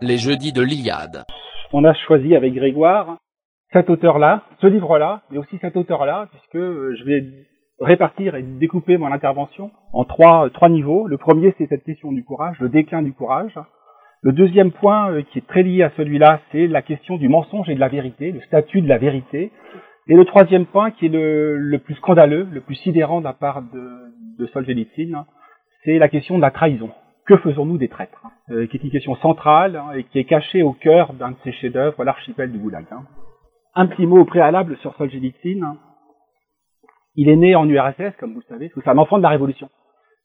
Les jeudis de l'Iliade. On a choisi avec Grégoire cet auteur-là, ce livre-là, mais aussi cet auteur-là, puisque euh, je vais répartir et découper mon intervention en trois, trois niveaux. Le premier, c'est cette question du courage, le déclin du courage. Le deuxième point euh, qui est très lié à celui-là, c'est la question du mensonge et de la vérité, le statut de la vérité. Et le troisième point, qui est le, plus scandaleux, le plus sidérant de la part de, de Solzhenitsyn, c'est la question de la trahison. Que faisons-nous des traîtres euh, Qui est une question centrale hein, et qui est cachée au cœur d'un de ses chefs-d'œuvre, l'archipel du Goulag. Hein. Un petit mot au préalable sur Solzhenitsyn. Il est né en URSS, comme vous le savez, c'est un enfant de la Révolution.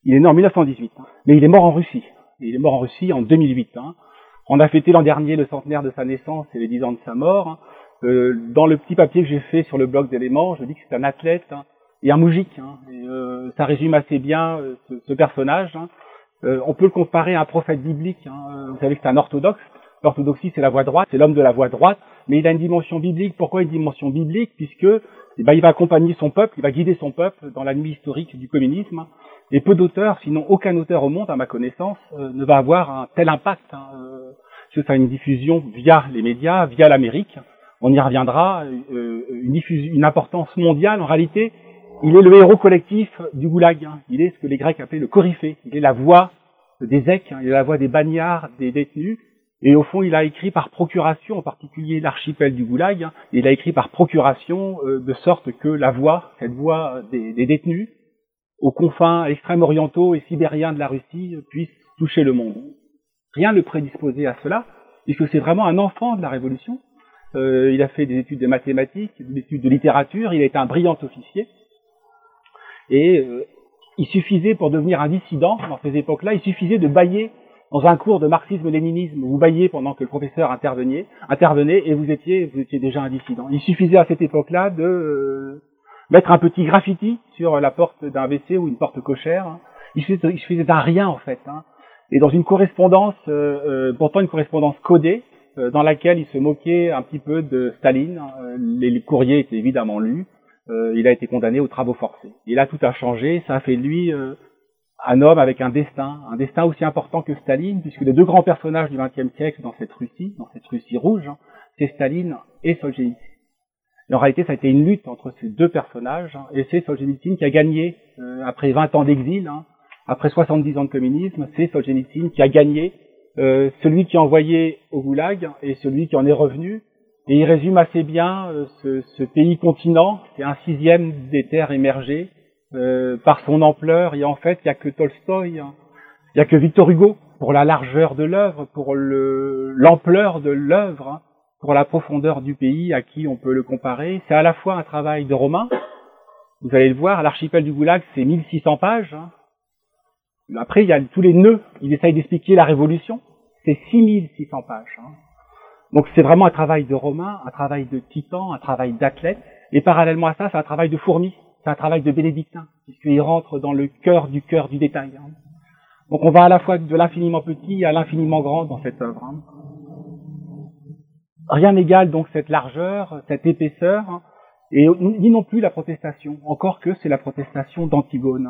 Il est né en 1918, hein. mais il est mort en Russie. Il est mort en Russie en 2008. Hein. On a fêté l'an dernier le centenaire de sa naissance et les dix ans de sa mort. Euh, dans le petit papier que j'ai fait sur le blog d'éléments, je dis que c'est un athlète hein, et un moujik. Hein. Euh, ça résume assez bien euh, ce, personnage. Hein. Euh, on peut le comparer à un prophète biblique. Hein. Vous savez que c'est un orthodoxe. L'orthodoxie, c'est la voie droite, c'est l'homme de la voie droite, mais il a une dimension biblique. Pourquoi une dimension biblique? Puisque eh ben, il va accompagner son peuple, il va guider son peuple dans la nuit historique du communisme. Et peu d'auteurs, sinon aucun auteur au monde, à ma connaissance, ne va avoir un tel impact. Hein, parce que ça une diffusion via les médias, via l'Amérique. On y reviendra. Euh, une, importance mondiale. En réalité, il est le héros collectif du goulag. Hein. Il est ce que les Grecs appelaient le coryphée. Il est la voix des Zecs, hein. il est la voix des bagnards, des détenus. Et au fond, il a écrit par procuration, en particulier l'archipel du Goulag, hein. il a écrit par procuration, euh, de sorte que la voix, cette voix des, des détenus, aux confins extrême-orientaux et sibériens de la Russie puisse toucher le monde. Rien ne prédisposait à cela, puisque c'est vraiment un enfant de la Révolution. Euh, il a fait des études de mathématiques, des études de littérature, il a été un brillant officier. Et euh, il suffisait, pour devenir un dissident, dans ces époques-là, il suffisait de bailler dans un cours de marxisme-léninisme, vous bailliez pendant que le professeur intervenait, intervenait et vous étiez, vous étiez déjà un dissident. Il suffisait à cette époque-là de euh, mettre un petit graffiti sur la porte d'un WC ou une porte cochère. Il suffisait, il suffisait d'un rien en fait. Hein. Et dans une correspondance, euh, euh, pourtant une correspondance codée, dans laquelle il se moquait un petit peu de Staline. Hein. Les, courriers étaient évidemment lus. Euh, il a été condamné aux travaux forcés. Et là, tout a changé. Ça a fait de lui euh, un homme avec un destin, un destin aussi important que Staline, puisque les deux grands personnages du XXe siècle dans cette Russie, dans cette Russie rouge, hein, c'est Staline et Solzhenitsyn. Et en réalité, ça a été une lutte entre ces deux personnages, hein, et c'est Solzhenitsyn qui a gagné, euh, après 20 ans d'exil, hein, après 70 ans de communisme, c'est Solzhenitsyn qui a gagné, euh, celui qui a envoyé au goulag et celui qui en est revenu, et il résume assez bien euh, ce, ce pays-continent, c'est un sixième des terres émergées, euh, par son ampleur, et en fait, il n'y a que Tolstoï, hein. il n'y a que Victor Hugo, pour la largeur de l'œuvre, pour l'ampleur de l'œuvre, hein pour la profondeur du pays à qui on peut le comparer. C'est à la fois un travail de romain, vous allez le voir, l'archipel du Goulag, c'est 1600 pages. Hein. Après, il y a tous les nœuds, il essaye d'expliquer la révolution, c'est 6600 pages. Hein. Donc c'est vraiment un travail de romain, un travail de titan, un travail d'athlète, et parallèlement à ça, c'est un travail de fourmi, c'est un travail de bénédictin, puisqu'il rentre dans le cœur du cœur du détail. Hein. Donc on va à la fois de l'infiniment petit à l'infiniment grand dans cette œuvre. Hein. Rien n'égale donc cette largeur, cette épaisseur, et ni non plus la protestation, encore que c'est la protestation d'Antigone.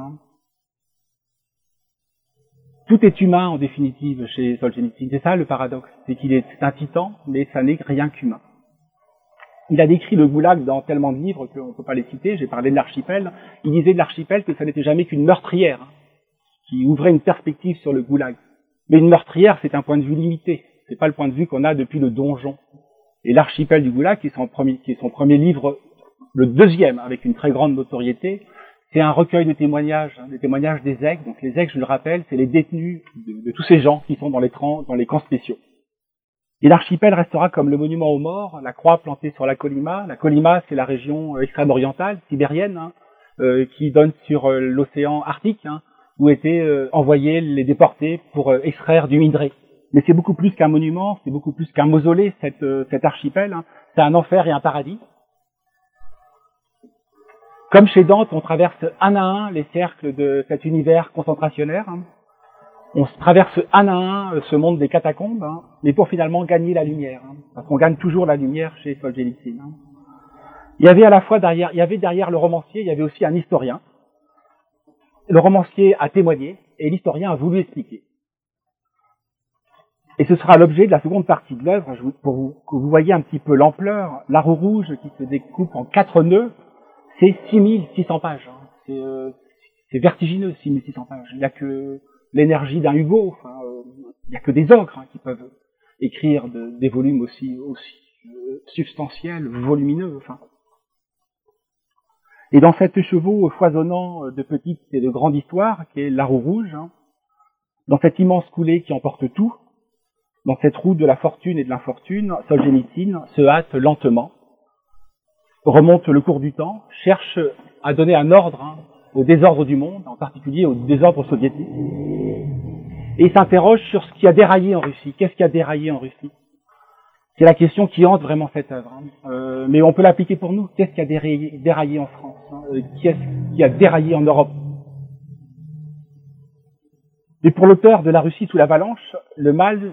Tout est humain en définitive chez Solzhenitsyn. C'est ça le paradoxe, c'est qu'il est un titan, mais ça n'est rien qu'humain. Il a décrit le goulag dans tellement de livres qu'on ne peut pas les citer. J'ai parlé de l'archipel. Il disait de l'archipel que ça n'était jamais qu'une meurtrière hein, qui ouvrait une perspective sur le goulag. Mais une meurtrière, c'est un point de vue limité. C'est pas le point de vue qu'on a depuis le donjon. Et l'archipel du Goulag, qui est son premier livre, le deuxième avec une très grande notoriété, c'est un recueil de témoignages, des témoignages des aigles. Donc les aigles, je le rappelle, c'est les détenus de, tous ces gens qui sont dans les, dans les camps spéciaux. Et l'archipel restera comme le monument aux morts, la croix plantée sur la Colima. La Colima, c'est la région euh, extrême-orientale, sibérienne, hein, euh, qui donne sur euh, l'océan Arctique, hein, où étaient euh, envoyés les déportés pour extraire du minerai mais c'est beaucoup plus qu'un monument, c'est beaucoup plus qu'un mausolée, cette, cet archipel. Hein. C'est un enfer et un paradis. Comme chez Dante, on traverse un à un les cercles de cet univers concentrationnaire. Hein. On traverse un à un euh, ce monde des catacombes, hein, mais pour finalement gagner la lumière. Hein. parce qu'on gagne toujours la lumière chez Solzhenitsyn. Il y avait à la fois derrière, il y avait derrière le romancier, il y avait aussi un historien. Le romancier a témoigné et l'historien a voulu expliquer. Et ce sera l'objet de la seconde partie de l'œuvre, pour que vous voyez un petit peu l'ampleur. La roue rouge qui se découpe en quatre nœuds, c'est 6600 pages. Hein. Euh, c'est vertigineux, 6600 pages. Il n'y a que l'énergie d'un Hugo, euh, il n'y a que des ogres hein, qui peuvent écrire des volumes aussi, euh, substantiels, volumineux. Enfin. Et dans cet chevaux foisonnant de petites et de grandes histoires, qui est la roue rouge, hein, dans cette immense coulée qui emporte tout, dans cette route de la fortune et de l'infortune, Solzhenitsyn se hâte lentement, remonte le cours du temps, cherche à donner un ordre hein, au désordre du monde, en particulier au désordre soviétique, et s'interroge sur ce qui a déraillé en Russie. Qu'est-ce qui a déraillé en Russie? C'est la question qui hante vraiment cette œuvre. Hein. Euh, mais on peut l'appliquer pour nous. Qu'est-ce qui a déraillé, en France hein? Euh, Qu'est-ce qui a déraillé en Europe? Et pour l'auteur de La Russie sous l'avalanche, le mal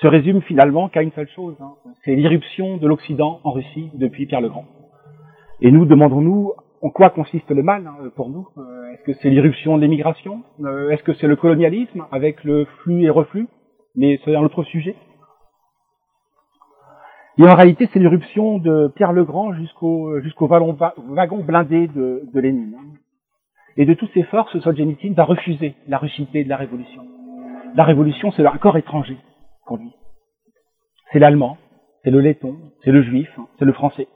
se résume finalement qu'à une seule chose. C'est l'irruption de l'Occident en Russie depuis Pierre le Grand. Et nous demandons-nous en quoi consiste le mal hein, pour nous? Euh, Est-ce que c'est l'irruption de l'émigration? Euh, Est-ce que c'est le colonialisme avec le flux et reflux? Mais c'est un autre sujet. Et en réalité, c'est l'irruption de Pierre le Grand jusqu'au jusqu'au wagon blindé de, de Lénine. Hein. Et de toutes ses forces, Solzhenitsyn va refuser la ruchité de la révolution. La révolution, c'est un corps étranger pour lui. C'est l'allemand, c'est le letton, c'est le juif, c'est le français.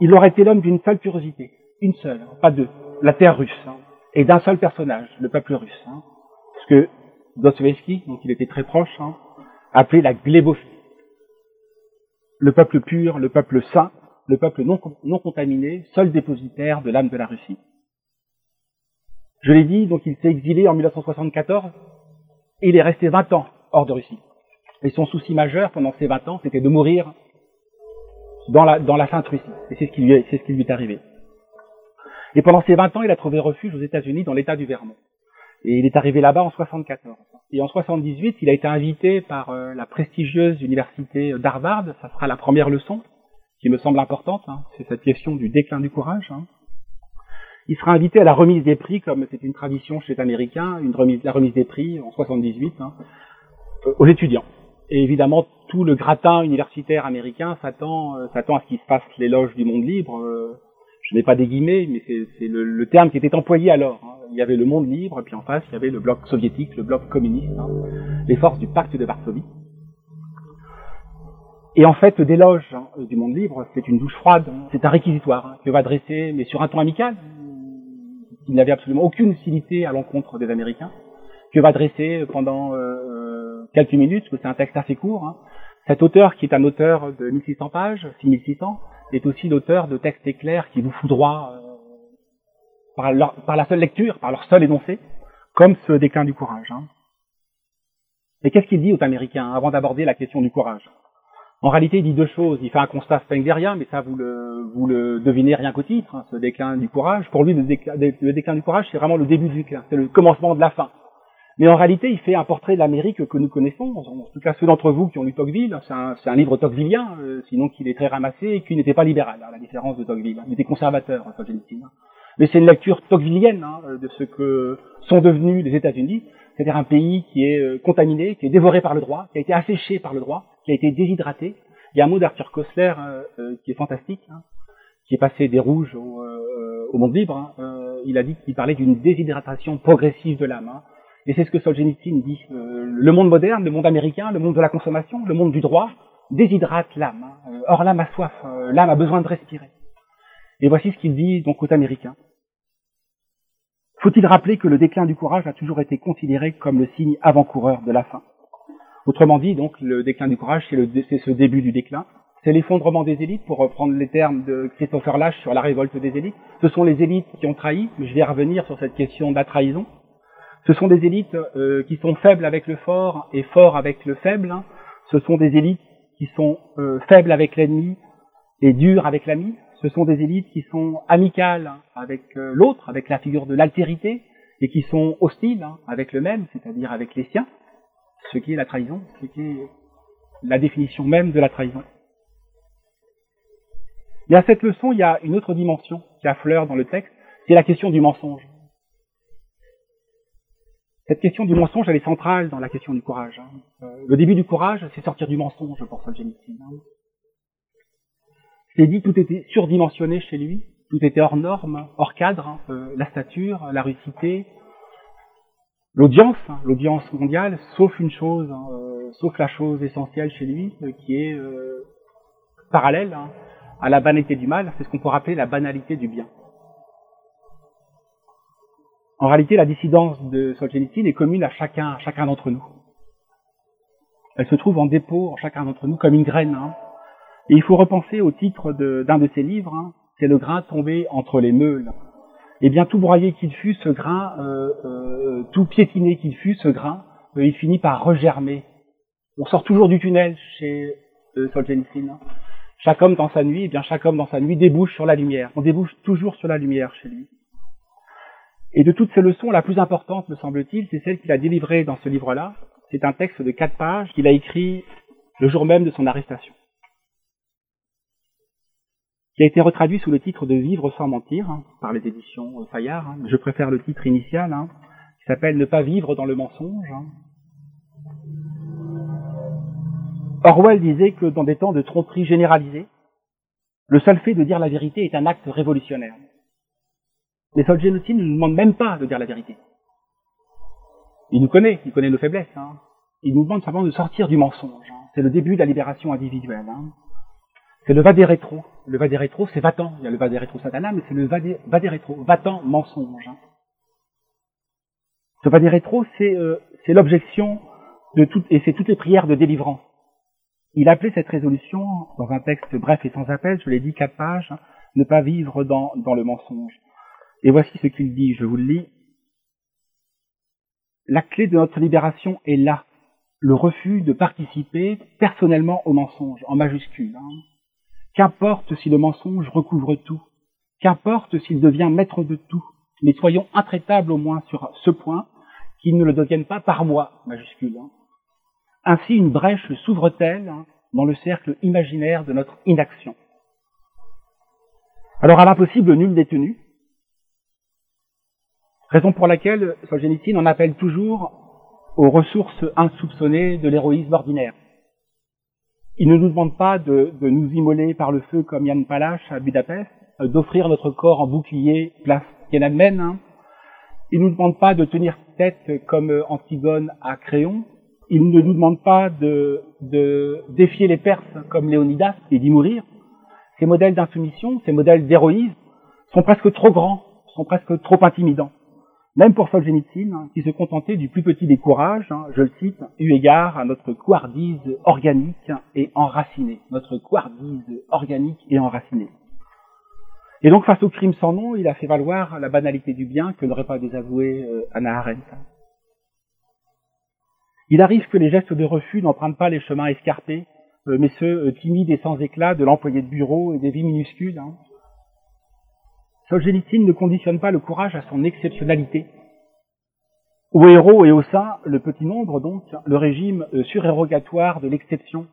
Il aurait été l'homme d'une seule curiosité, une seule, pas deux, la terre russe, hein, et d'un seul personnage, le peuple russe. Hein, ce que Dostoevsky, dont il était très proche, hein, appelait la glébophilie. Le peuple pur, le peuple saint, le peuple non, non contaminé, seul dépositaire de l'âme de la Russie. Je l'ai dit, donc il s'est exilé en 1974, et il est resté 20 ans hors de Russie. Et son souci majeur pendant ces 20 ans, c'était de mourir dans la, dans la Russie. Et c'est ce, qui lui est, c'est ce qui lui est arrivé. Et pendant ces 20 ans, il a trouvé refuge aux États-Unis dans l'État du Vermont. Et il est arrivé là-bas en 74. Et en 78, il a été invité par euh, la prestigieuse université d'Harvard. Ça sera la première leçon qui me semble importante. Hein. C'est cette question du déclin du courage. Hein. Il sera invité à la remise des prix, comme c'est une tradition chez les Américains, une remise, la remise des prix en 78, hein, aux étudiants. Et évidemment, tout le gratin universitaire américain s'attend, euh, à ce qu'il se fasse l'éloge du monde libre. Euh, je n'ai pas des guillemets, mais c'est, le, terme qui était employé alors. Hein. Il y avait le monde libre, puis en face, il y avait le bloc soviétique, le bloc communiste, hein, les forces du pacte de Varsovie. Et en fait, d'éloge hein, du monde libre, c'est une douche froide, c'est un réquisitoire que va dresser, mais sur un ton amical, il n'avait absolument aucune hostilité à l'encontre des Américains, que va dresser pendant euh, quelques minutes, parce que c'est un texte assez court, hein. cet auteur qui est un auteur de 1600 pages, 6600, est aussi l'auteur de textes éclairs qui vous foudroient euh, par, par, la seule lecture, par leur seul énoncé, comme ce déclin du courage. Hein. Et qu'est-ce qu'il dit aux Américains avant d'aborder la question du courage? En réalité, il dit deux choses. Il fait un constat spenglerien, mais ça, vous le, vous le devinez rien qu'au titre, hein, ce déclin du courage. Pour lui, le déclin, le déclin du courage, c'est vraiment le début du déclin, c'est le commencement de la fin. Mais en réalité, il fait un portrait de l'Amérique que nous connaissons. En tout cas, ceux d'entre vous qui ont lu Tocqueville, c'est un, un, livre tocquevillien, euh, sinon qu'il est très ramassé et qu'il n'était pas libéral, à la différence de Tocqueville. Il était conservateur, Solzhenitsyn. Mais c'est une lecture tocquevillienne hein, de ce que sont devenus les États-Unis, c'est-à-dire un pays qui est euh, contaminé, qui est dévoré par le droit, qui a été asséché par le droit, qui a été déshydraté. Il y a un mot d'Arthur Koestler euh, euh, qui est fantastique, hein, qui est passé des rouges au, au monde libre. Hein. il a dit qu'il parlait d'une déshydratation progressive de l'âme. Hein. Et c'est ce que Solzhenitsyn dit. le monde moderne, le monde américain, le monde de la consommation, le monde du droit, déshydrate l'âme. Or l'âme a soif, l'âme a besoin de respirer. Et voici ce qu'il dit donc aux Américains. Faut-il rappeler que le déclin du courage a toujours été considéré comme le signe avant-coureur de la fin? Autrement dit, donc, le déclin du courage, c'est ce début du déclin. C'est l'effondrement des élites, pour reprendre les termes de Christopher Lash sur la révolte des élites. Ce sont les élites qui ont trahi, mais je vais revenir sur cette question de la trahison. Ce sont des élites euh, qui sont faibles avec le fort et forts avec le faible. Ce sont des élites qui sont euh, faibles avec l'ennemi et dures avec l'ami ce sont des élites qui sont amicales avec euh, l'autre, avec la figure de l'altérité, et qui sont hostiles hein, avec le même, c'est-à-dire avec les siens, ce qui est la trahison, ce qui est la définition même de la trahison. Mais à cette leçon, il y a une autre dimension qui affleure dans le texte, c'est la question du mensonge. Cette question du mensonge, elle est centrale dans la question du courage. Hein. Euh, le début du courage, c'est sortir du mensonge pour Solzhenitsyn. Hein. C'est dit, tout était surdimensionné chez lui, tout était hors norme, hors cadre, hein. euh, la stature, la rucité, l'audience, hein, l'audience mondiale, sauf une chose, euh, sauf la chose essentielle chez lui, qui est parallèle à la banalité du mal, c'est ce qu'on pourrait appeler la banalité du bien. En réalité, la dissidence de Solzhenitsyn est commune à chacun, à chacun d'entre nous. Elle se trouve en dépôt en chacun d'entre nous comme une graine. Hein. Et il faut repenser au titre d'un de, ses livres, hein. c'est le grain tombé entre les meules. Et eh bien, tout broyé qu'il fut, ce grain, euh, euh, tout piétiné qu'il fut, ce grain, euh, il finit par regermer. On sort toujours du tunnel chez Solzhenitsyn. Hein. Chaque homme dans sa nuit, eh bien chaque homme dans sa nuit débouche sur la lumière. On débouche toujours sur la lumière chez lui. Et de toutes ces leçons, la plus importante, me semble-t-il, c'est celle qu'il a délivrée dans ce livre-là. C'est un texte de quatre pages qu'il a écrit le jour même de son arrestation, qui a été retraduit sous le titre de Vivre sans mentir hein, par les éditions Fayard. Hein. Je préfère le titre initial, hein, qui s'appelle Ne pas vivre dans le mensonge. Orwell disait que dans des temps de tromperie généralisée, le seul fait de dire la vérité est un acte révolutionnaire. Mais Solzhenitsyn ne nous demande même pas de dire la vérité. Il nous connaît, il connaît nos faiblesses. Hein. Il nous demande simplement de sortir du mensonge. Hein. C'est le début de la libération individuelle. Hein. C'est le vadé rétro. Le vadé rétro, c'est va-t'en. Il y a le vadé rétro satana, mais c'est le vadé rétro. Va-t'en mensonge. Hein. Ce vadé rétro, c'est euh, l'objection de toutes, et c'est toutes les prières de délivrance. Il appelait cette résolution, dans un texte bref et sans appel, je l'ai dit, quatre pages, ne pas vivre dans le mensonge. Et voici ce qu'il dit, je vous le lis. La clé de notre libération est là, le refus de participer personnellement au mensonge, en majuscule. Hein. Qu'importe si le mensonge recouvre tout, qu'importe s'il devient maître de tout, mais soyons intraitables au moins sur ce point, qu'il ne le devienne pas par moi, majuscule. Hein. Ainsi une brèche s'ouvre-t-elle hein, dans le cercle imaginaire de notre inaction. Alors à l'impossible, nul détenu, raison pour laquelle Solzhenitsyn en appelle toujours aux ressources insoupçonnées de l'héroïsme ordinaire. Il ne nous demande pas de, nous immoler par le feu comme Yann Palach à Budapest, euh, d'offrir notre corps en bouclier place Tiananmen. Hein. Il ne nous demande pas de tenir tête comme euh, Antigone à Créon, il ne nous demande pas de, défier les Perses comme Léonidas et d'y mourir. Ces modèles d'insoumission, ces modèles d'héroïsme sont presque trop grands, sont presque trop intimidants. Même pour Solzhenitsyn, hein, qui se contentait du plus petit des courages, hein, je le cite, eu égard à notre couardise organique et enracinée. Notre couardise organique et enracinée. Et donc, face au crime sans nom, il a fait valoir la banalité du bien que n'aurait pas désavoué euh, Anna Arendt. Il arrive que les gestes de refus n'empruntent pas les chemins escarpés, euh, mais ceux euh, timides et sans éclat de l'employé de bureau et des vies minuscules. Hein. Solzhenitsyn ne conditionne pas le courage à son exceptionnalité. Au héros et au sein, le petit nombre donc, le régime euh, surérogatoire de l'exception.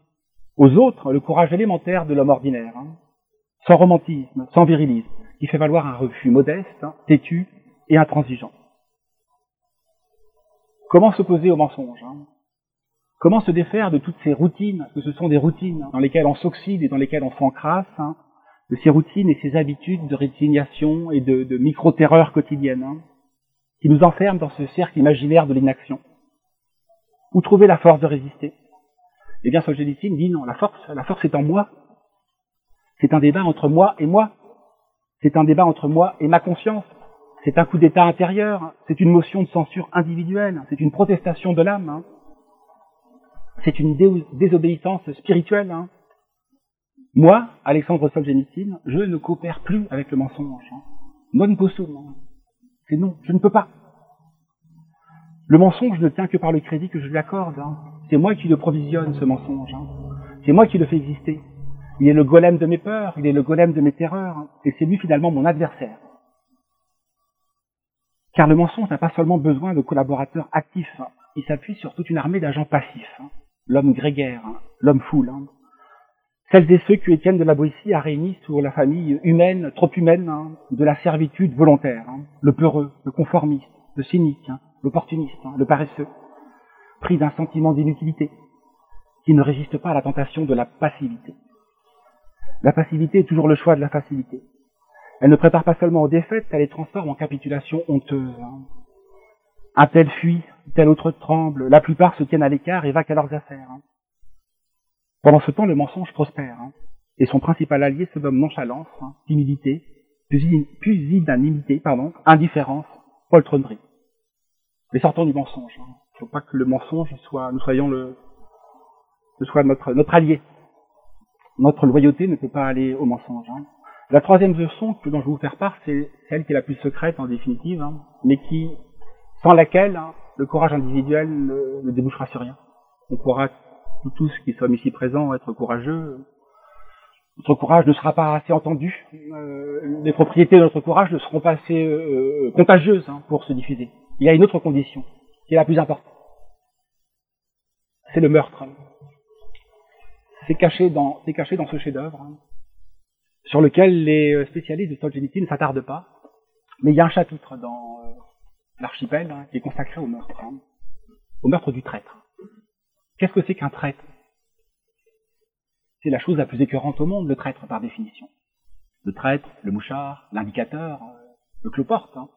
Aux autres, le courage élémentaire de l'homme ordinaire, hein. sans romantisme, sans virilisme, qui fait valoir un refus modeste, hein, têtu et intransigeant. Comment s'opposer au mensonge hein? Comment se défaire de toutes ces routines, que ce sont des routines dans lesquelles on s'oxyde et dans lesquelles on s'encrasse, de ces routines et ces habitudes de résignation et de, micro-terreur quotidienne, hein, qui nous enferment dans ce cercle imaginaire de l'inaction. Où trouver la force de résister? Eh bien, Solzhenitsyn dit non, la force, la force est en moi. C'est un débat entre moi et moi. C'est un débat entre moi et ma conscience. C'est un coup d'état intérieur, c'est une motion de censure individuelle, c'est une protestation de l'âme, hein. c'est une désobéissance spirituelle. Hein. Moi, Alexandre Solzhenitsyn, je ne coopère plus avec le mensonge. Hein. Non possum. C'est non, je ne peux pas. Le mensonge ne tient que par le crédit que je lui accorde. Hein. C'est moi qui le provisionne, ce mensonge. C'est moi qui le fais exister. Il est le golem de mes peurs, il est le golem de mes terreurs, et c'est lui finalement mon adversaire. Car le mensonge n'a pas seulement besoin de collaborateurs actifs, hein. il s'appuie sur toute une armée d'agents passifs. Hein. L'homme grégaire, hein. l'homme foule. Celles et ceux que Étienne de la Boétie a réunis sur la famille humaine, trop humaine, hein, de la servitude volontaire, hein, le peureux, le conformiste, le cynique, hein, l'opportuniste, le paresseux, pris d'un sentiment d'inutilité, qui ne résiste pas à la tentation de la passivité. La passivité est toujours le choix de la facilité. Elle ne prépare pas seulement aux défaites, elle les transforme en capitulation honteuse. Un tel fuit, tel autre tremble, la plupart se tiennent à l'écart et vaquent à leurs affaires. Pendant ce temps, le mensonge prospère, hein, et son principal allié se nomme nonchalance, hein, timidité, pusillanimité, pardon, indifférence, poltronnerie. Mais sortons du mensonge. Il hein. ne faut pas que le mensonge soit, nous soyons le, soit notre, notre allié. Notre loyauté ne peut pas aller au mensonge. Hein. La troisième leçon que, dont je vais vous faire part, c'est celle qui est la plus secrète en définitive, hein, mais qui, sans laquelle le courage individuel ne, ne débouchera sur rien. On pourra nous tous qui sommes ici présents, être courageux. Notre courage ne sera pas assez entendu. Euh, les propriétés de notre courage ne seront pas assez euh, contagieuses hein, pour se diffuser. Il y a une autre condition, qui est la plus importante. C'est le meurtre. C'est caché dans, dans ce chef-d'œuvre, hein, sur lequel les spécialistes de Solzhenitsyn ne s'attardent pas. Mais il y a un chapitre dans euh, l'archipel hein, qui est consacré au meurtre, au meurtre du traître. Qu'est-ce que c'est qu'un traître? C'est la chose la plus écœurante au monde, le traître par définition. Le traître, le mouchard, l'indicateur, euh, le cloporte. Hein.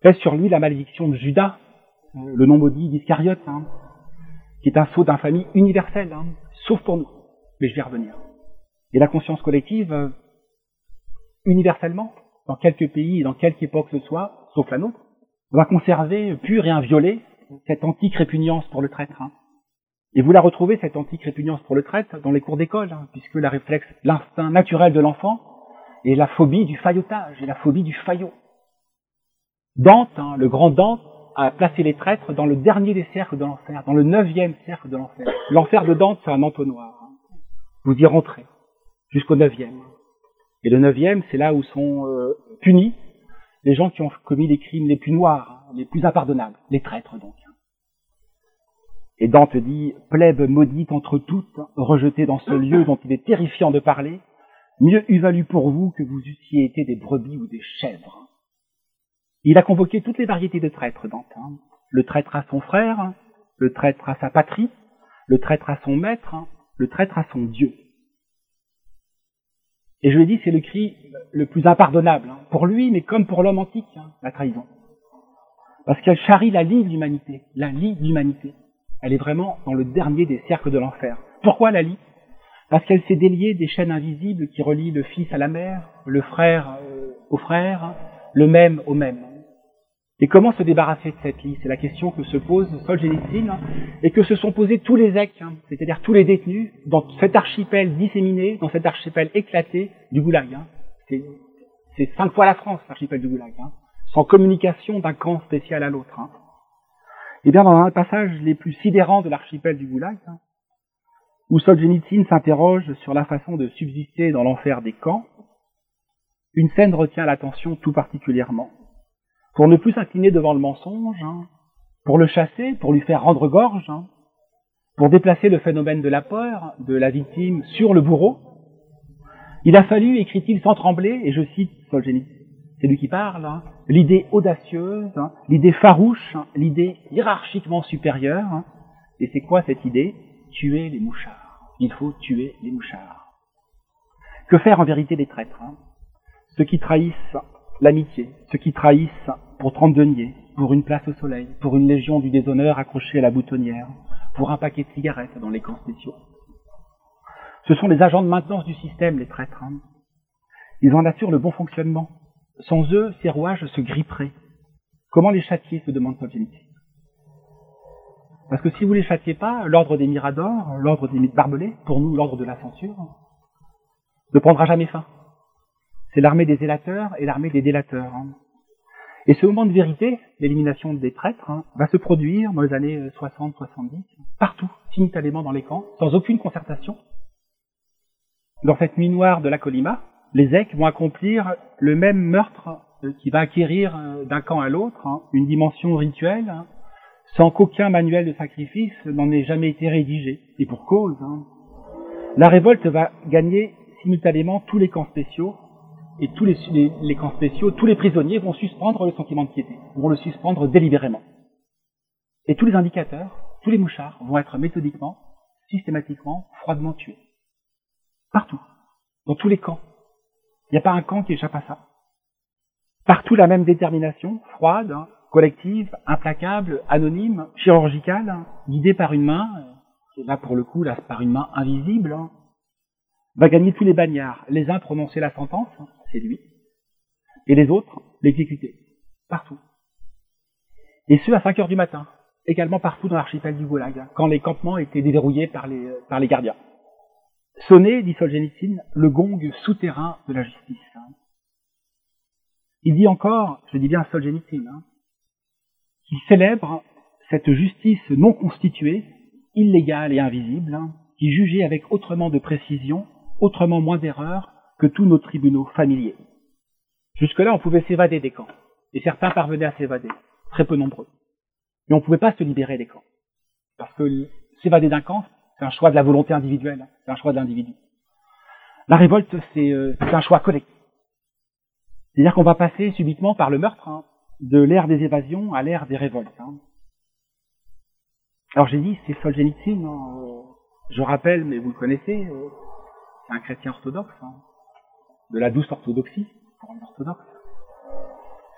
Pèse sur lui la malédiction de Judas, euh, le nom maudit d'Iscariote, hein, qui est un sceau d'infamie universel, hein, sauf pour nous. Mais je vais revenir. Et la conscience collective, euh, universellement, dans quelques pays et dans quelque époque ce soit, sauf la nôtre, va conserver pure et inviolée cette antique répugnance pour le traître. Hein. Et vous la retrouvez, cette antique répugnance pour le traître, dans les cours d'école, hein, puisque la réflexe, l'instinct naturel de l'enfant est la phobie du faillotage, et la phobie du faillot. Dante, hein, le grand Dante, a placé les traîtres dans le dernier des cercles de l'enfer, dans le neuvième cercle de l'enfer. L'enfer de Dante, c'est un entonnoir. Vous y rentrez, jusqu'au neuvième. Et le neuvième, c'est là où sont euh, punis les gens qui ont commis les crimes les plus noirs, les plus impardonnables, les traîtres donc. Et Dante dit, plèbe maudite entre toutes, rejetée dans ce lieu dont il est terrifiant de parler, mieux eût valu pour vous que vous eussiez été des brebis ou des chèvres. Il a convoqué toutes les variétés de traîtres, Dante. Hein. Le traître à son frère, le traître à sa patrie, le traître à son maître, le traître à son Dieu. Et je lui ai dit, c'est le cri le plus impardonnable, hein, pour lui, mais comme pour l'homme antique, hein, la trahison. Parce qu'elle charrie la lie de l'humanité, la lie de l'humanité. Elle est vraiment dans le dernier des cercles de l'enfer. Pourquoi la lie Parce qu'elle s'est déliée des chaînes invisibles qui relient le fils à la mère, le frère euh, au frère, le même au même. Et comment se débarrasser de cette lie C'est la question que se pose Solzhenitsyn hein, et que se sont posés tous les EC, hein, c'est-à-dire tous les détenus, dans cet archipel disséminé, dans cet archipel éclaté du Goulag. Hein. C'est cinq fois la France, l'archipel du Goulag, sans communication d'un camp spécial à l'autre. Eh bien, dans un passage les plus sidérants de l'archipel du Goulag, où Solzhenitsyn s'interroge sur la façon de subsister dans l'enfer des camps, une scène retient l'attention tout particulièrement pour ne plus s'incliner devant le mensonge, hein, pour le chasser, pour lui faire rendre gorge, hein, pour déplacer le phénomène de la peur de la victime sur le bourreau. Il a fallu, écrit-il sans trembler, et je cite Solzhenitsyn, c'est lui qui parle, hein, l'idée audacieuse, l'idée farouche, l'idée hiérarchiquement supérieure. et c'est quoi cette idée? Tuer les mouchards. Il faut tuer les mouchards. Que faire en vérité les traîtres Ceux qui trahissent l'amitié, ceux qui trahissent pour trente deniers, pour une place au soleil, pour une légion du déshonneur accrochée à la boutonnière, pour un paquet de cigarettes dans les camps spéciaux. Ce sont les agents de maintenance du système, les traîtres. Hein. Ils en assurent le bon fonctionnement. Sans eux, ces rouages se gripperaient. Comment les châtier, se demande Solzhenitsyn. Parce que si vous les châtiez pas, l'ordre des miradors, l'ordre des barbelés, pour nous l'ordre de la censure, ne prendra jamais fin. C'est l'armée des élateurs et l'armée des délateurs. Et ce moment de vérité, l'élimination des traîtres, hein, va se produire dans les années 60-70, partout, simultanément dans les camps, sans aucune concertation. Dans cette nuit noire de la Colima, les EC vont accomplir le même meurtre euh, qui va acquérir euh, d'un camp à l'autre hein, une dimension rituelle, sans qu'aucun manuel de sacrifice n'en ait jamais été rédigé. Et pour cause, La révolte va gagner simultanément tous les camps spéciaux et tous les, camps spéciaux, tous les prisonniers vont suspendre le sentiment de piété, vont le suspendre délibérément. Et tous les indicateurs, tous les mouchards vont être méthodiquement, systématiquement, froidement tués. Partout. Dans tous les camps. Il n'y a pas un camp qui échappe à ça. Partout la même détermination, froide, hein, collective, implacable, anonyme, chirurgicale, hein, guidée par une main, et là pour le coup, là par une main invisible, hein, va gagner tous les bagnards. Les uns prononcer la sentence, c'est lui, et les autres l'exécuter. Partout. Et ce à 5 heures du matin, également partout dans l'archipel du Goulag, quand les campements étaient déverrouillés par les, par les gardiens. Sonner, dit Solzhenitsyn, le gong souterrain de la justice. Il dit encore, je dis bien Solzhenitsyn, hein, qui célèbre cette justice non constituée, illégale et invisible, hein, qui jugeait avec autrement de précision, autrement moins d'erreur que tous nos tribunaux familiers. Jusque-là, on pouvait s'évader des camps, et certains parvenaient à s'évader, très peu nombreux. Mais on ne pouvait pas se libérer des camps. Parce que s'évader d'un camp, c'est un choix de la volonté individuelle, c'est un choix de l'individu. La révolte, c'est euh, un choix collectif. C'est-à-dire qu'on va passer subitement par le meurtre hein, de l'ère des évasions à l'ère des révoltes. Hein. Alors j'ai dit, c'est Solzhenitsyn, hein, euh, je rappelle, mais vous le connaissez, euh, c'est un chrétien orthodoxe, hein, de la douce orthodoxie, pour un orthodoxe.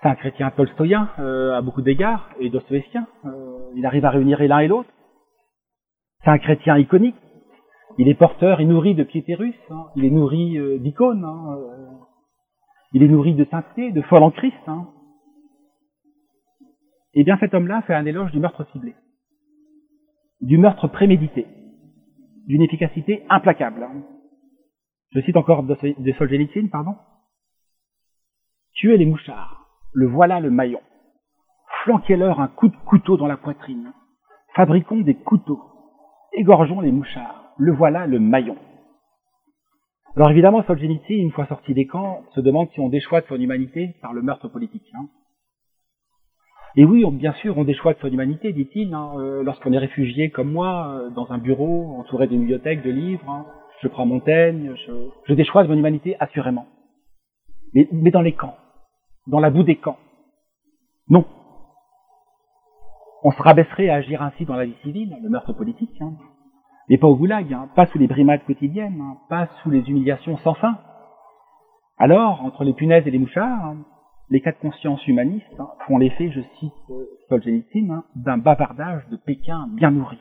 C'est un chrétien tolstoïen à beaucoup d'égards, et dostoevskien. Euh, il arrive à réunir l'un et l'autre. C'est un chrétien iconique. Il est porteur et nourri de piété russe. Hein. Il est nourri euh, d'icônes. Hein. Euh, il est nourri de sainteté, de folle en Christ. Hein. Et bien cet homme-là fait un éloge du meurtre ciblé, du meurtre prémédité, d'une efficacité implacable. Hein. Je cite encore de, de Solzhenitsyn, pardon. Tuez les mouchards, le voilà le maillon. Flanquez-leur un coup de couteau dans la poitrine. Fabriquons des couteaux. Égorgeons les mouchards. Le voilà le maillon. Alors évidemment, Solzhenitsyn, une fois sorti des camps, se demande si on déchoit de son humanité par le meurtre politique. Hein. Et oui, bien sûr, on déchoit de son humanité, dit-il, hein, euh, lorsqu'on est réfugié comme moi, euh, dans un bureau, entouré d'une bibliothèque, de livres. Hein, je prends Montaigne, je, je déchois de mon humanité, assurément. Mais dans les camps, dans la boue des camps. Non. On se rabaisserait à agir ainsi dans la vie civile, le meurtre politique, hein. mais pas au goulag, hein, pas sous les brimades quotidiennes, hein, pas sous les humiliations sans fin. Alors, entre les punaises et les mouchards, hein, les cas de conscience humanistes hein, font l'effet, je cite euh, Solzhenitsyn, hein, d'un bavardage de Pékin bien nourri.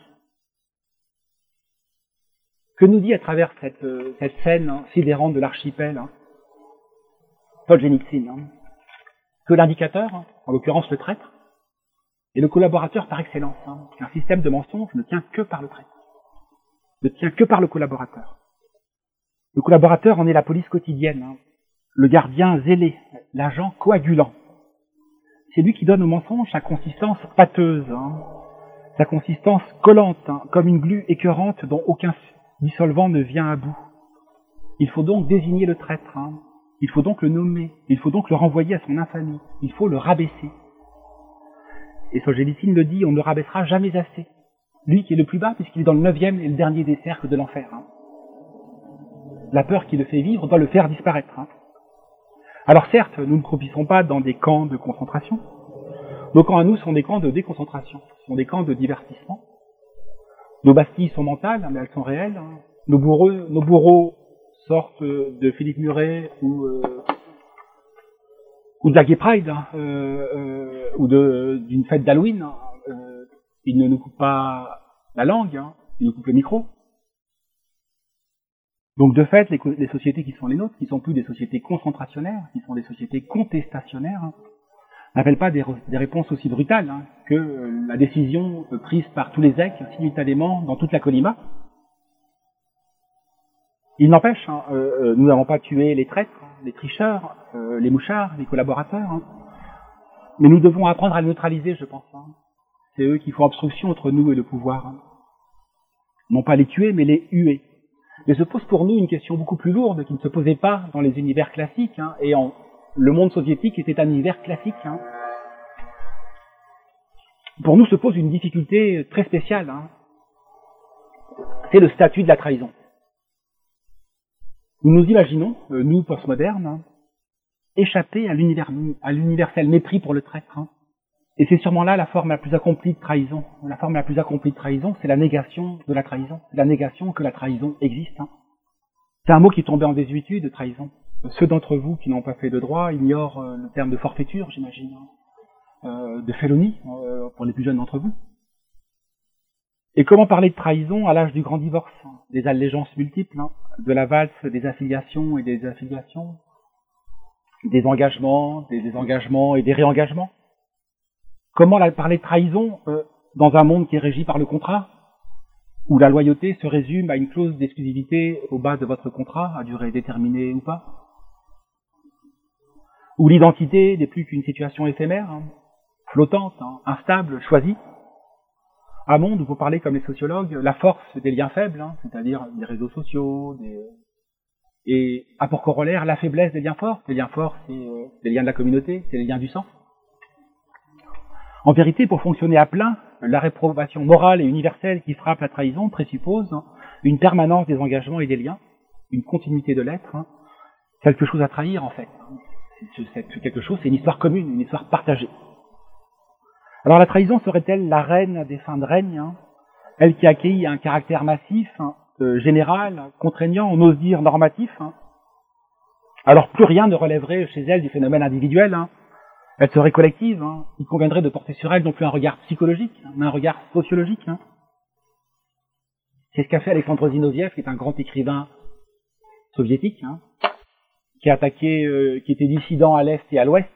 Que nous dit à travers cette, euh, scène sidérante de l'archipel Solzhenitsyn que l'indicateur, en l'occurrence le traître, est le collaborateur par excellence. Hein. Un système de mensonge ne tient que par le traître, ne tient que par le collaborateur. Le collaborateur en est la police quotidienne, hein. le gardien zélé, l'agent coagulant. C'est lui qui donne au mensonge sa consistance pâteuse, hein. sa consistance collante, comme une glu écœurante dont aucun dissolvant ne vient à bout. Il faut donc désigner le traître. Il faut donc le nommer, il faut donc le renvoyer à son infamie, il faut le rabaisser. Et Solzhenitsyn le dit, on ne rabaissera jamais assez. Lui qui est le plus bas, puisqu'il est dans le neuvième et le dernier des cercles de l'enfer. Hein. La peur qui le fait vivre doit le faire disparaître. Hein. Alors certes, nous ne croupissons pas dans des camps de concentration. Nos camps à nous sont des camps de déconcentration, sont des camps de divertissement. Nos bastilles sont mentales, mais elles sont réelles. Hein. Nos bourreaux, nos bourreaux sorte de Philippe Muret ou de la Gay Pride euh, euh, ou d'une fête d'Halloween, hein, euh, ils ne nous coupent pas la langue, hein, ils nous coupent le micro. Donc de fait, les, sociétés qui sont les nôtres, qui sont plus des sociétés concentrationnaires, qui sont des sociétés contestationnaires, hein, n'appellent pas des, réponses aussi brutales hein, que la décision prise par tous les EC simultanément dans toute la Colima, il n'empêche, euh, euh nous n'avons pas tué les traîtres, les tricheurs, les mouchards, les collaborateurs. Mais nous devons apprendre à neutraliser, je pense. Hein. C'est eux qui font obstruction entre nous et le pouvoir. Hein. Non pas les tuer, mais les huer. Mais se pose pour nous une question beaucoup plus lourde qui ne se posait pas dans les univers classiques, hein, et en le monde soviétique était un univers classique. Hein. Pour nous se pose une difficulté très spéciale. C'est le statut de la trahison. Nous nous imaginons, euh, nous postmodernes, échapper à l'universel mépris pour le traître. Hein. Et c'est sûrement là la forme la plus accomplie de trahison. La forme la plus accomplie de trahison, c'est la négation de la trahison. La négation que la trahison existe. Hein. C'est un mot qui est tombé en désuétude, de trahison. Ceux d'entre vous qui n'ont pas fait de droit ignorent euh, le terme de forfaiture, j'imagine, hein. euh, de félonie, euh, pour les plus jeunes d'entre vous. Et comment parler de trahison à l'âge du grand divorce, hein, des allégeances multiples, de la valse des affiliations et des affiliations, des engagements, des désengagements et des réengagements? Comment parler de trahison euh, dans un monde qui est régi par le contrat, où la loyauté se résume à une clause d'exclusivité au bas de votre contrat, à durée déterminée ou pas? Où l'identité n'est plus qu'une situation éphémère, hein, flottante, instable, choisie? Un monde où vous parlez comme les sociologues, la force des liens faibles, hein, c'est-à-dire des réseaux sociaux, des... et à pour corollaire la faiblesse des liens forts. Les liens forts, c'est euh, les liens de la communauté, c'est les liens du sang. En vérité, pour fonctionner à plein, la réprobation morale et universelle qui frappe la trahison présuppose une permanence des engagements et des liens, une continuité de l'être, hein. quelque chose à trahir en fait. C'est quelque chose, c'est une histoire commune, une histoire partagée. Alors la trahison serait-elle la reine des fins de règne, hein, elle qui accueille un caractère massif, hein, général, contraignant, on ose dire normatif hein. Alors plus rien ne relèverait chez elle du phénomène individuel, elle serait collective, il conviendrait de porter sur elle non plus un regard psychologique, mais un regard sociologique. C'est ce qu'a fait Alexandre Zinoviev, qui est un grand écrivain soviétique, qui a attaqué, euh, qui était dissident à l'est et à l'ouest,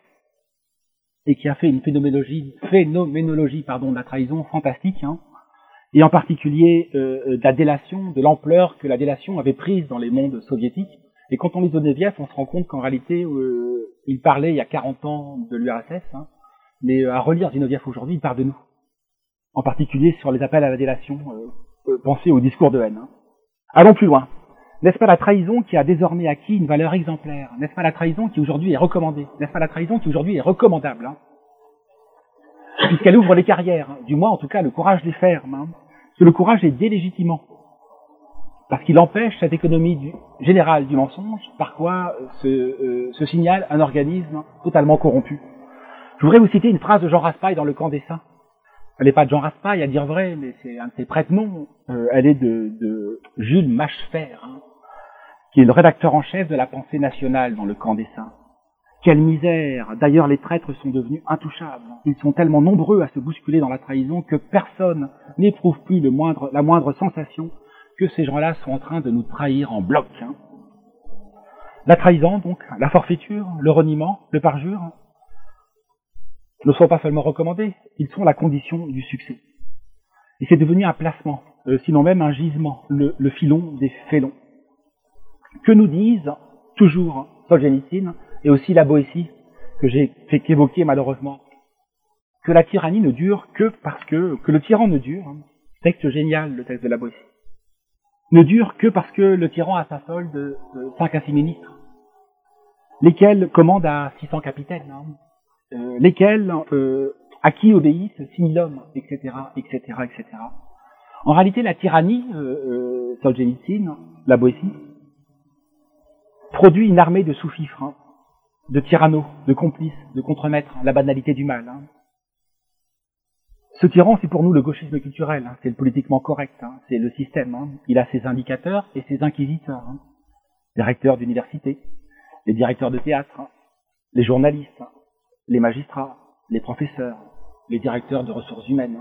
et qui a fait une phénoménologie, phénoménologie pardon, de la trahison fantastique, hein, et en particulier euh, euh, de la délation, de l'ampleur que la délation avait prise dans les mondes soviétiques. Et quand on lit Zoneviev, on se rend compte qu'en réalité, euh, il parlait il y a 40 ans de l'URSS, hein, mais à relire Zinoviev aujourd'hui, il parle de nous. En particulier sur les appels à la délation, pensez au discours de haine. Hein. Allons plus loin. N'est-ce pas la trahison qui a désormais acquis une valeur exemplaire? N'est-ce pas la trahison qui aujourd'hui est recommandée? N'est-ce pas la trahison qui aujourd'hui est recommandable hein? Puisqu'elle ouvre les carrières, du moins en tout cas le courage des fermes. Hein Parce que le courage est délégitimant. Parce qu'il empêche cette économie générale du mensonge, par quoi se, euh, se, signale un organisme totalement corrompu. Je voudrais vous citer une phrase de Jean Raspail dans Le Camp des Saints. Elle n'est pas de Jean Raspail, à dire vrai, mais c'est un de ses prête-noms. Euh, elle est de, de Jules Machefer, hein qui est le rédacteur en chef de la pensée nationale dans le camp des saints. Quelle misère D'ailleurs, les traîtres sont devenus intouchables. Ils sont tellement nombreux à se bousculer dans la trahison que personne n'éprouve plus la moindre sensation que ces gens-là sont en train de nous trahir en bloc. Hein. La trahison, donc, la forfaiture, le reniement, le parjure, ne sont pas seulement recommandés, ils sont la condition du succès. Et c'est devenu un placement, euh, sinon même un gisement, le, le filon des félons. Que nous disent toujours Solzhenitsyn et aussi la Boétie, que j'ai fait qu'évoquer malheureusement Que la tyrannie ne dure que parce que, que le tyran ne dure, hein, texte génial le texte de la Boétie, ne dure que parce que le tyran a sa solde de 5 à 6 ministres, lesquels commandent à 600 capitaines, hein, euh, lesquels euh, à qui obéissent 6000 hommes, etc., etc., etc. En réalité, la tyrannie, euh, euh Solzhenitsyn, la Boétie, produit une armée de sous-fifres, hein, de tyrannos, de complices, de contremaîtres, la banalité du mal. Hein. Ce tyran, c'est pour nous le gauchisme culturel, hein, c'est le politiquement correct, c'est le système. Il a ses indicateurs et ses inquisiteurs. Les recteurs d'université, les directeurs de théâtre, les journalistes, les magistrats, les professeurs, les directeurs de ressources humaines.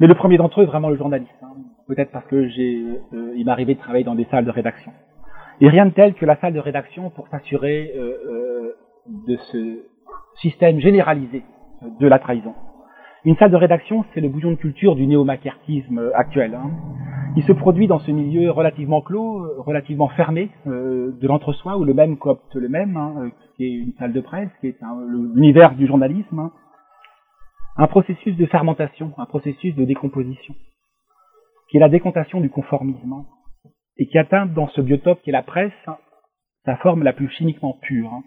Mais le premier d'entre eux est vraiment le journaliste peut-être parce que j'ai, euh, il m'arrivait de travailler dans des salles de rédaction. Et rien de tel que la salle de rédaction pour s'assurer euh, euh, de ce système généralisé de la trahison. Une salle de rédaction, c'est le bouillon de culture du néo-macartisme actuel. Hein. Il se produit dans ce milieu relativement clos, relativement fermé de l'entre-soi, où le même coopte le même, hein, qui est une salle de presse, qui est l'univers du journalisme. Hein. Un processus de fermentation, un processus de décomposition qui est la décontation du conformisme, hein, et qui atteint dans ce biotope qui est la presse sa forme la plus chimiquement pure. Hein.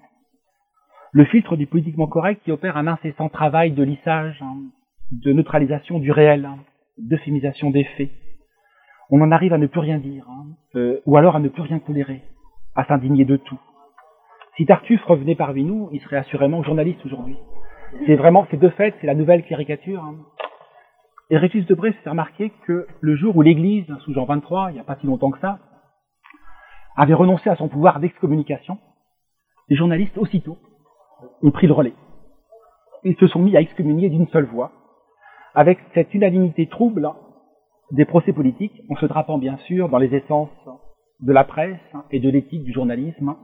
Le filtre du politiquement correct qui opère un incessant travail de lissage, hein, de neutralisation du réel, d'euphémisation des faits. On en arrive à ne plus rien dire, hein, euh, ou alors à ne plus rien tolérer, à s'indigner de tout. Si Tartuffe revenait parmi nous, il serait assurément journaliste aujourd'hui. C'est vraiment, c'est de fait, c'est la nouvelle caricature. Et Régis Debray s'est remarqué que le jour où l'Église, sous Jean XXIII, il n'y a pas si longtemps que ça, avait renoncé à son pouvoir d'excommunication, les journalistes aussitôt ont pris le relais. Ils se sont mis à excommunier d'une seule voix, avec cette unanimité trouble des procès politiques, en se drapant bien sûr dans les essences de la presse et de l'éthique du journalisme,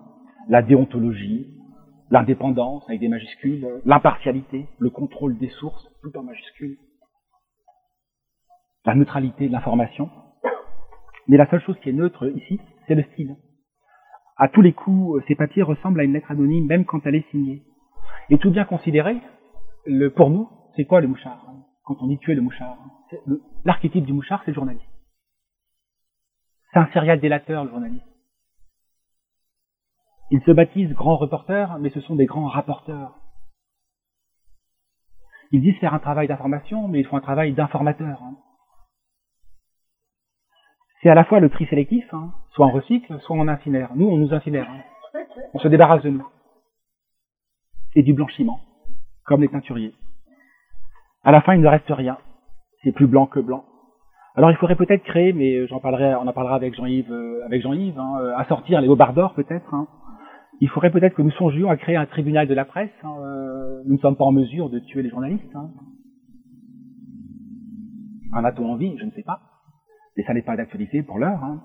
la déontologie, l'indépendance avec des majuscules, l'impartialité, le contrôle des sources, tout en majuscules, la neutralité de l'information. Mais la seule chose qui est neutre ici, c'est le style. À tous les coups, ces papiers ressemblent à une lettre anonyme, même quand elle est signée. Et tout bien considéré, pour nous, c'est quoi le mouchard Quand on dit tuer le mouchard, l'archétype du mouchard, c'est le journaliste. C'est un serial délateur, le journaliste. Ils se baptisent grands reporters, mais ce sont des grands rapporteurs. Ils disent faire un travail d'information, mais ils font un travail d'informateur. C'est à la fois le tri sélectif, hein. soit on recycle, soit on incinère. Nous, on nous incinère. Hein. On se débarrasse de nous. Et du blanchiment, comme les teinturiers. À la fin, il ne reste rien. C'est plus blanc que blanc. Alors il faudrait peut-être créer, mais j'en parlerai, on en parlera avec Jean-Yves, euh, avec Jean-Yves, hein, euh, à sortir les d'or peut-être, hein, il faudrait peut-être que nous songions à créer un tribunal de la presse. Hein, euh, nous ne sommes pas en mesure de tuer les journalistes. Hein. En a-t-on envie? Je ne sais pas. Mais ça n'est pas d'actualité pour l'heure. Hein.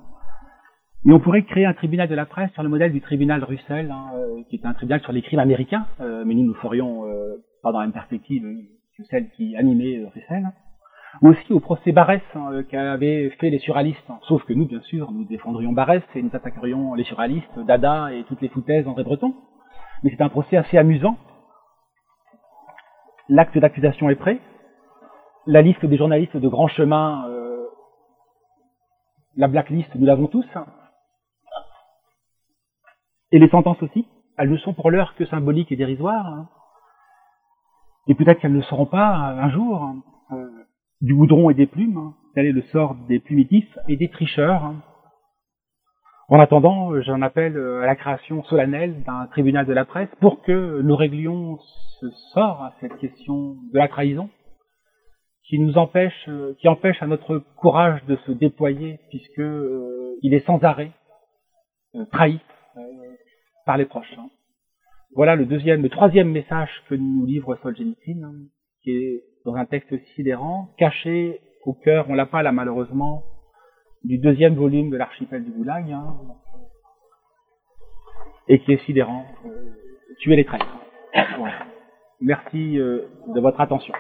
Mais on pourrait créer un tribunal de la presse sur le modèle du tribunal Russell, hein, euh, qui est un tribunal sur les crimes américains. Euh, mais nous, nous ferions pas dans la même perspective que celle qui animait Russell ou aussi au procès Barès hein, qu'avaient fait les suralistes. Sauf que nous, bien sûr, nous défendrions Barès et nous attaquerions les suralistes, Dada et toutes les foutaises d'André Breton. Mais c'est un procès assez amusant. L'acte d'accusation est prêt. La liste des journalistes de grand chemin, euh, la blacklist, nous l'avons tous. Et les sentences aussi. Elles ne sont pour l'heure que symboliques et dérisoires. Et peut-être qu'elles ne seront pas un jour. Euh, du goudron et des plumes, hein. tel est le sort des plumitifs et des tricheurs. En attendant, j'en appelle euh, à la création solennelle d'un tribunal de la presse pour que nous réglions ce sort cette question de la trahison qui nous empêche, euh, qui empêche à notre courage de se déployer puisque euh, il est sans arrêt trahi par les proches. Hein. Voilà le deuxième, le troisième message que nous livre Solzhenitsyn, qui est dans un texte sidérant, caché au cœur, on l'a pas là malheureusement, du deuxième volume de l'archipel du Goulag, hein, et qui est sidérant, euh, tuer les traîtres. Merci euh, de votre attention.